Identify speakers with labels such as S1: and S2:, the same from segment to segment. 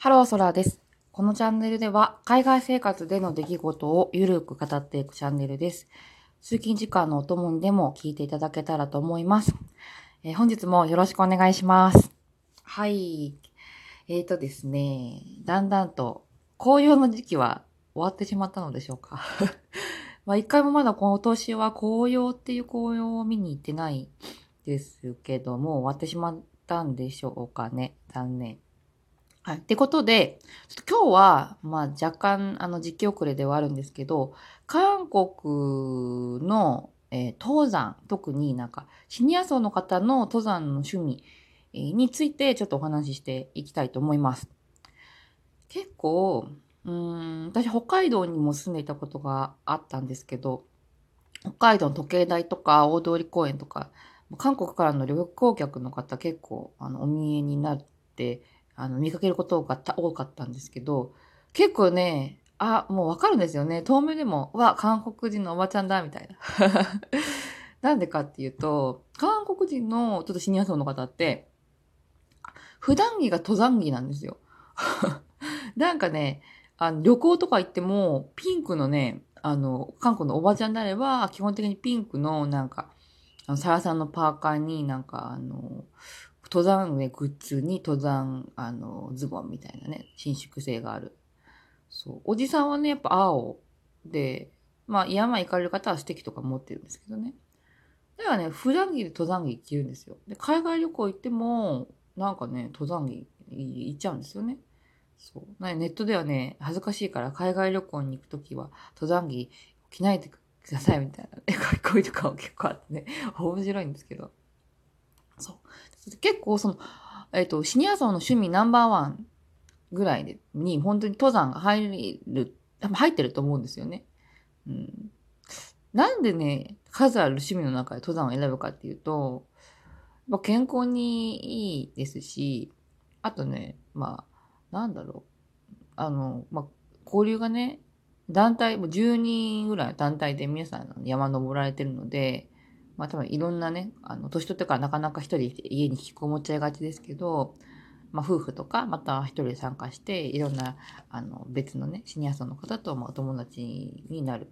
S1: ハローソラーです。このチャンネルでは海外生活での出来事をゆるく語っていくチャンネルです。通勤時間のお供にでも聞いていただけたらと思います。えー本日もよろしくお願いします。はい。えーとですね、だんだんと紅葉の時期は終わってしまったのでしょうか。まあ一回もまだ今年は紅葉っていう紅葉を見に行ってないですけども、終わってしまったんでしょうかね。残念。はい。ってことで、ちょっと今日は、まあ若干、あの、実況遅れではあるんですけど、韓国の、えー登山、特になんか、シニア層の方の登山の趣味についてちょっとお話ししていきたいと思います。結構、うーん、私北海道にも住んでいたことがあったんですけど、北海道の時計台とか大通公園とか、韓国からの旅行客の方結構あのお見えになって、あの見かけることが多かったんですけど、結構ね、あ、もうわかるんですよね。遠目でも、わ、韓国人のおばちゃんだ、みたいな。なんでかっていうと、韓国人のちょっとシニア層の方って、普段着が登山着なんですよ。なんかね、あの旅行とか行っても、ピンクのね、あの、韓国のおばちゃんであれば、基本的にピンクの、なんか、あの、サラさんのパーカーになんか、あの、登山ね、グッズに登山、あの、ズボンみたいなね、伸縮性がある。そう。おじさんはね、やっぱ青で、まあ、山行かれる方はステッキとか持ってるんですけどね。だからね、普段着で登山着着るんですよ。で、海外旅行行っても、なんかね、登山着行っちゃうんですよね。そう。ネットではね、恥ずかしいから海外旅行に行くときは登山着着ないでく ださいみたいな、ね、書き込みとかも結構あってね、面白いんですけど。そう。結構その、えっ、と、シニア層の趣味ナンバーワンぐらいでに、本当に登山が入る、多分入ってると思うんですよね。うん。なんでね、数ある趣味の中で登山を選ぶかっていうと、まあ、健康にいいですし、あとね、まあ、なんだろう。あの、まあ、交流がね、団体、もう10人ぐらいの団体で皆さん山登られてるので、まあ多分いろんなね、あの、年取ってからなかなか一人で家に引きこもっちゃいがちですけど、まあ夫婦とか、また一人で参加して、いろんな、あの、別のね、シニア層の方と、まあお友達になる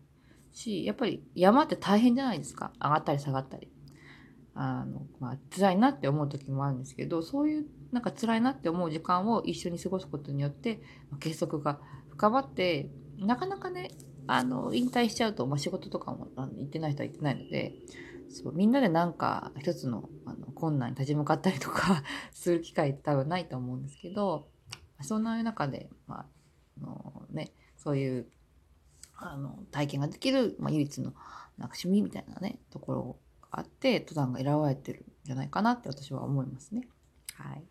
S1: し、やっぱり山って大変じゃないですか。上がったり下がったり。あの、まあ辛いなって思う時もあるんですけど、そういうなんか辛いなって思う時間を一緒に過ごすことによって、まあ結束が深まって、なかなかね、あの、引退しちゃうと、まあ仕事とかも行ってない人は行ってないので、そう、みんなでなんか一つのあの困難に立ち向かったりとか する機会って多分ないと思うんですけど、そんな中で、まあ、のね、そういう、あの、体験ができる、まあ、唯一の、なんか趣味みたいなね、ところがあって、登山が選ばれてるんじゃないかなって私は思いますね。はい。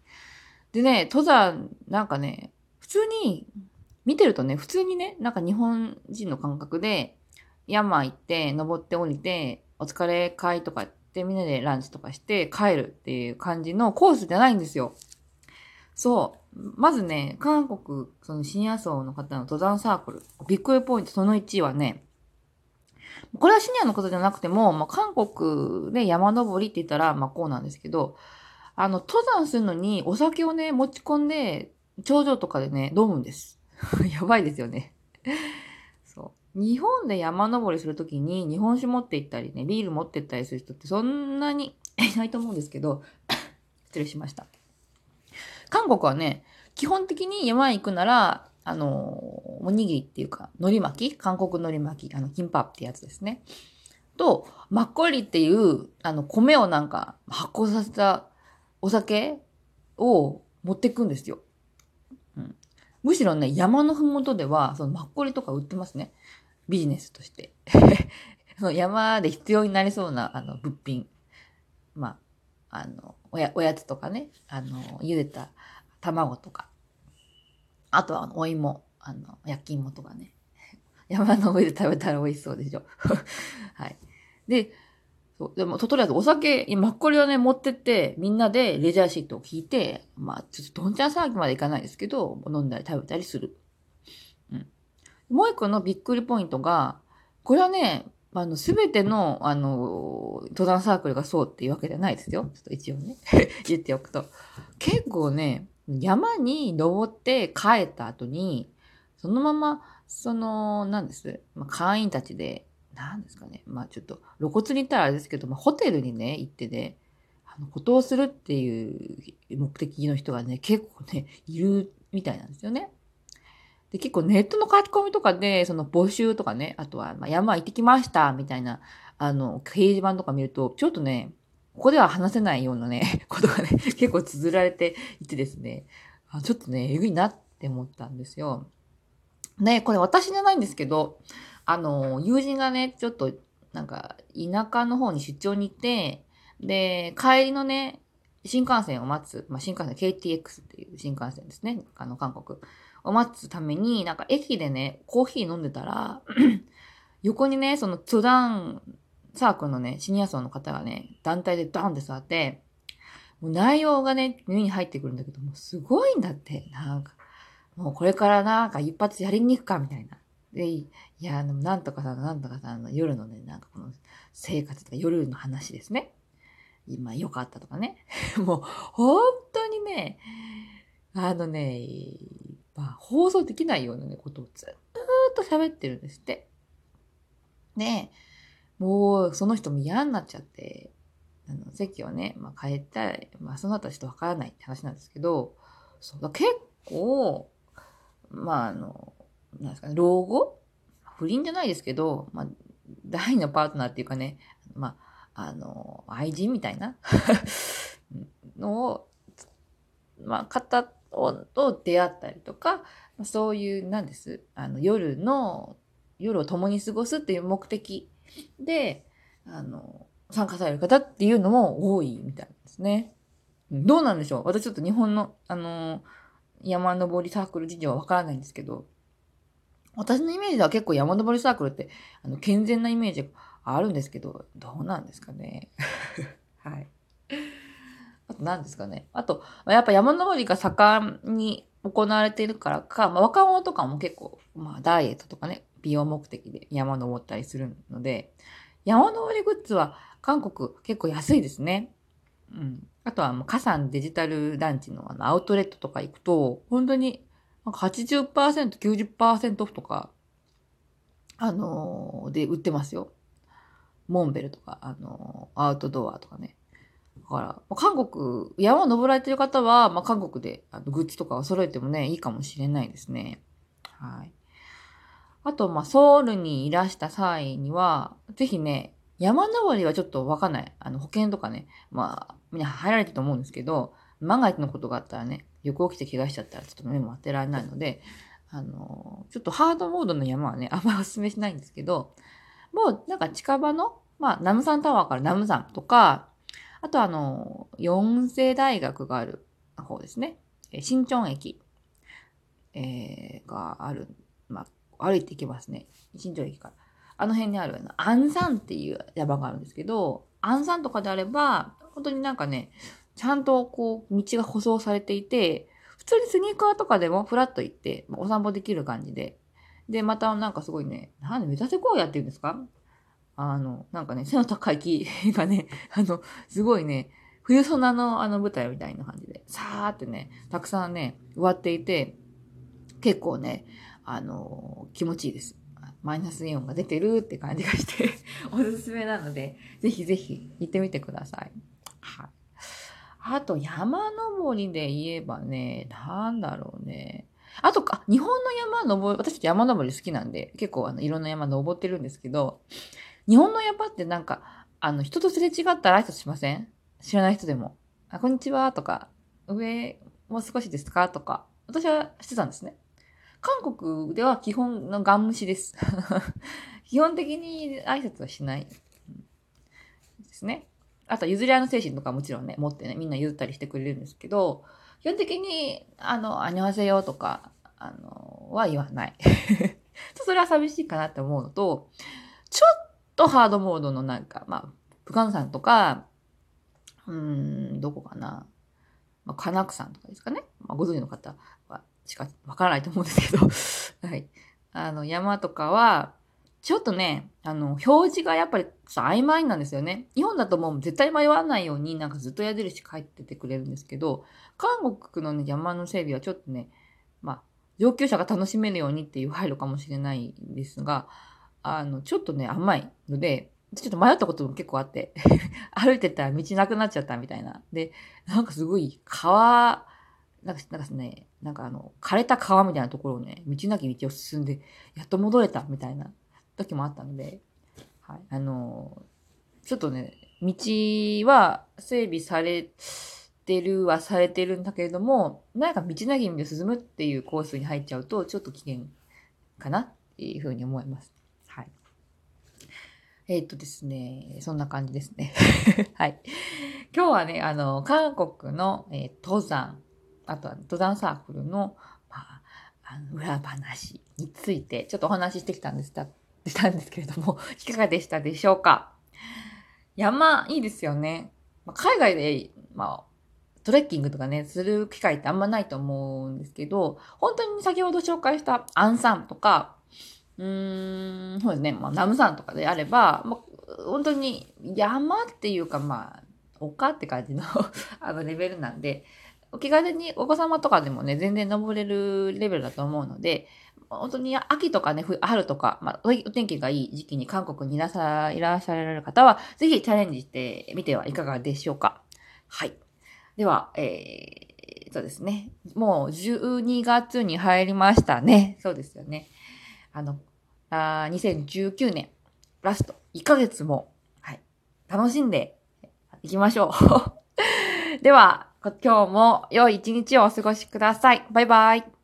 S1: でね、登山、なんかね、普通に、見てるとね、普通にね、なんか日本人の感覚で、山行って、登って降りて、お疲れ会とかって、みんなでランチとかして帰るっていう感じのコースじゃないんですよ。そう。まずね、韓国、そのシニア層の方の登山サークル、ビッグウェイポイントその1はね、これはシニアの方じゃなくても、まあ、韓国で山登りって言ったら、まあ、こうなんですけど、あの、登山するのにお酒をね、持ち込んで、頂上とかでね、飲むんです。やばいですよね。日本で山登りするときに日本酒持って行ったりね、ビール持って行ったりする人ってそんなに いないと思うんですけど、失礼しました。韓国はね、基本的に山へ行くなら、あの、おにぎりっていうか、海苔巻き韓国海苔巻きあの、キンパってやつですね。と、マッコリっていう、あの、米をなんか発酵させたお酒を持っていくんですよ。うん。むしろね、山のふもとでは、そのマッコリとか売ってますね。ビジネスとして。その山で必要になりそうな、あの、物品。まあ、あの、おや、おやつとかね、あの、茹でた卵とか。あとは、お芋、あの、焼き芋とかね。山の上で食べたら美味しそうでしょ。はい。で、そう、でも、ととりあえずお酒、いやマッコリをね、持ってって、みんなでレジャーシートを聞いて、まあ、ちょっとどんちゃん騒ぎまでいかないですけど、飲んだり食べたりする。うん。もう一個のびっくりポイントが、これはね、あの、すべての、あの、登山サークルがそうっていうわけじゃないですよ。ちょっと一応ね、言っておくと。結構ね、山に登って帰った後に、そのまま、その、何です、まあ、会員たちで、何ですかね、まあちょっと露骨に言ったらあれですけど、まあホテルにね、行ってね、あの、ことをするっていう目的の人がね、結構ね、いるみたいなんですよね。で、結構ネットの書き込みとかで、その募集とかね、あとは、ま、山行ってきました、みたいな、あの、掲示板とか見ると、ちょっとね、ここでは話せないようなね、ことがね、結構綴られていてですね、あちょっとね、えぐいなって思ったんですよ。ね、これ私じゃないんですけど、あの、友人がね、ちょっと、なんか、田舎の方に出張に行って、で、帰りのね、新幹線を待つ、まあ、新幹線 KTX っていう新幹線ですね、あの、韓国を待つために、なんか駅でね、コーヒー飲んでたら、横にね、そのツダンサークルのね、シニア層の方がね、団体でドンって座って、もう内容がね、耳に入ってくるんだけど、もうすごいんだって。なんか、もうこれからなんか一発やりに行くか、みたいな。で、いや、なんとかさん、なんとかさんの夜のね、なんかこの生活とか夜の話ですね。今良かったとかね。もう、本当にね、あのね、まあ、放送できないようなね、ことをずっと喋ってるんですって。で、もう、その人も嫌になっちゃって、あの、席をね、まあ、変えたら、まあ、その後はちょっとわからないって話なんですけど、そう、結構、まあ、あの、なんですかね、老後？不倫じゃないですけど、まあ、第のパートナーっていうかね、まあ、あの、愛人みたいな のを、まあ、方と出会ったりとか、そういう、なんです、あの、夜の、夜を共に過ごすっていう目的で、あの、参加される方っていうのも多いみたいですね。どうなんでしょう？私ちょっと日本の、あの、山登りサークル事情はわからないんですけど、私のイメージでは結構山登りサークルって、あの、健全なイメージがあるんですけど、どうなんですかね？はい。あと何ですかね。あと、やっぱ山登りが盛んに行われているからか、まあ、若者とかも結構、まあ、ダイエットとかね、美容目的で山登ったりするので、山登りグッズは韓国結構安いですね。うん。あとは、もう、カサンデジタル団地のあのアウトレットとか行くと、本当になんか80%、90%オフとか、あのー、で売ってますよ。モンベルとか、あのー、アウトドアとかね。だからま、韓国、山を登られてる方は、まあ、韓国であのグッズとかを揃えてもね、いいかもしれないですね。はい。あと、まあ、ソウルにいらした際には、ぜひね、山登りはちょっとわかんない。あの、保険とかね、まあ、みんな入られてると思うんですけど、万が一のことがあったらね、横起きて怪我しちゃったらちょっと目も当てられないので、あの、ちょっとハードモードの山はね、あんまりお勧めしないんですけど、もうなんか近場の、まあ、ナムサンタワーからナム山とか、あとあの、四世大学がある方ですね。新町駅、えー、がある、まあ、歩いていけますね。新町駅から。あの辺にある、アンサンっていう山があるんですけど、アンサンとかであれば、本当になんかね、ちゃんとこう、道が舗装されていて、普通にスニーカーとかでもフラッと行って、お散歩できる感じで。で、またなんかすごいね、なんで目指せこうやって言うんですか？あの、なんかね、背の高い木がね、あの、すごいね、冬ソナのあの舞台みたいな感じで、さーってね、たくさんね、植わっていて、結構ね、あの、気持ちいいです。マイナスイオンが出てるって感じがして おすすめなので、ぜひぜひ行ってみてください。はい。あと山登りで言えばね、なんだろうね。あとか、日本の山登り、私山登り好きなんで、結構あの、いろんな山登ってるんですけど、日本の山ってなんか、あの、人とすれ違ったら挨拶しません？知らない人でも。あ、こんにちはとか、上、もう少しですか？とか、私はしてたんですね。韓国では基本のガン無視です。基本的に挨拶はしないですね。あと、譲り合いの精神とかもちろんね、持ってね、みんな譲ったりしてくれるんですけど、基本的に、あの、あにわせよとか、あの、は言わない。それは寂しいかなって思うのと、とハードモードのなんか、まあ、プカンさんとか、うーん、どこかな。まあ、カナクさんとかですかね。まあ、ご存知の方はしかわからないと思うんですけど、はい。あの、山とかは、ちょっとね、あの、表示がやっぱり曖昧なんですよね。日本だともう絶対迷わないようになんかずっと矢印書いててくれるんですけど、韓国のね、山の整備はちょっとね、まあ、上級者が楽しめるようにっていう配慮かもしれないんですが、あの、ちょっとね、甘いので、ちょっと迷ったことも結構あって 歩いてたら道なくなっちゃったみたいな。で、なんかすごい川、なんか、なんかね、なんかあの、枯れた川みたいなところをね、道なき道を進んで、やっと戻れたみたいな時もあったので、はい。あの、ちょっとね、道は整備されてるはされてるんだけれども、なんか道なき道を進むっていうコースに入っちゃうと、ちょっと危険かなっていうふうに思います。はい。えー、っとですね、そんな感じですね。はい。今日はね、あの、韓国の、えー、登山、あとは登山サークルの、まあ、あの裏話について、ちょっとお話ししてきたんです。したんですけれども、いかがでしたでしょうか？山、いいですよね。まあ、海外で、まあ、トレッキングとかね、する機会ってあんまないと思うんですけど、本当に先ほど紹介したアンサンとか、うーん、そうですね、まあ、ナムサンとかであれば、まあ、本当に山っていうか、まあ、丘って感じの あのレベルなんで、お気軽にお子様とかでもね、全然登れるレベルだと思うので、本当に秋とかね、春とか、まあ、お天気がいい時期に韓国にいらさいらっしゃられる方は、ぜひチャレンジしてみてはいかがでしょうか。はい。では、えー、そうですね。もう12月に入りましたね。そうですよね。あの、あ2019年ラスト1ヶ月も、はい、楽しんでいきましょう。では、今日も良い一日をお過ごしください。バイバイ。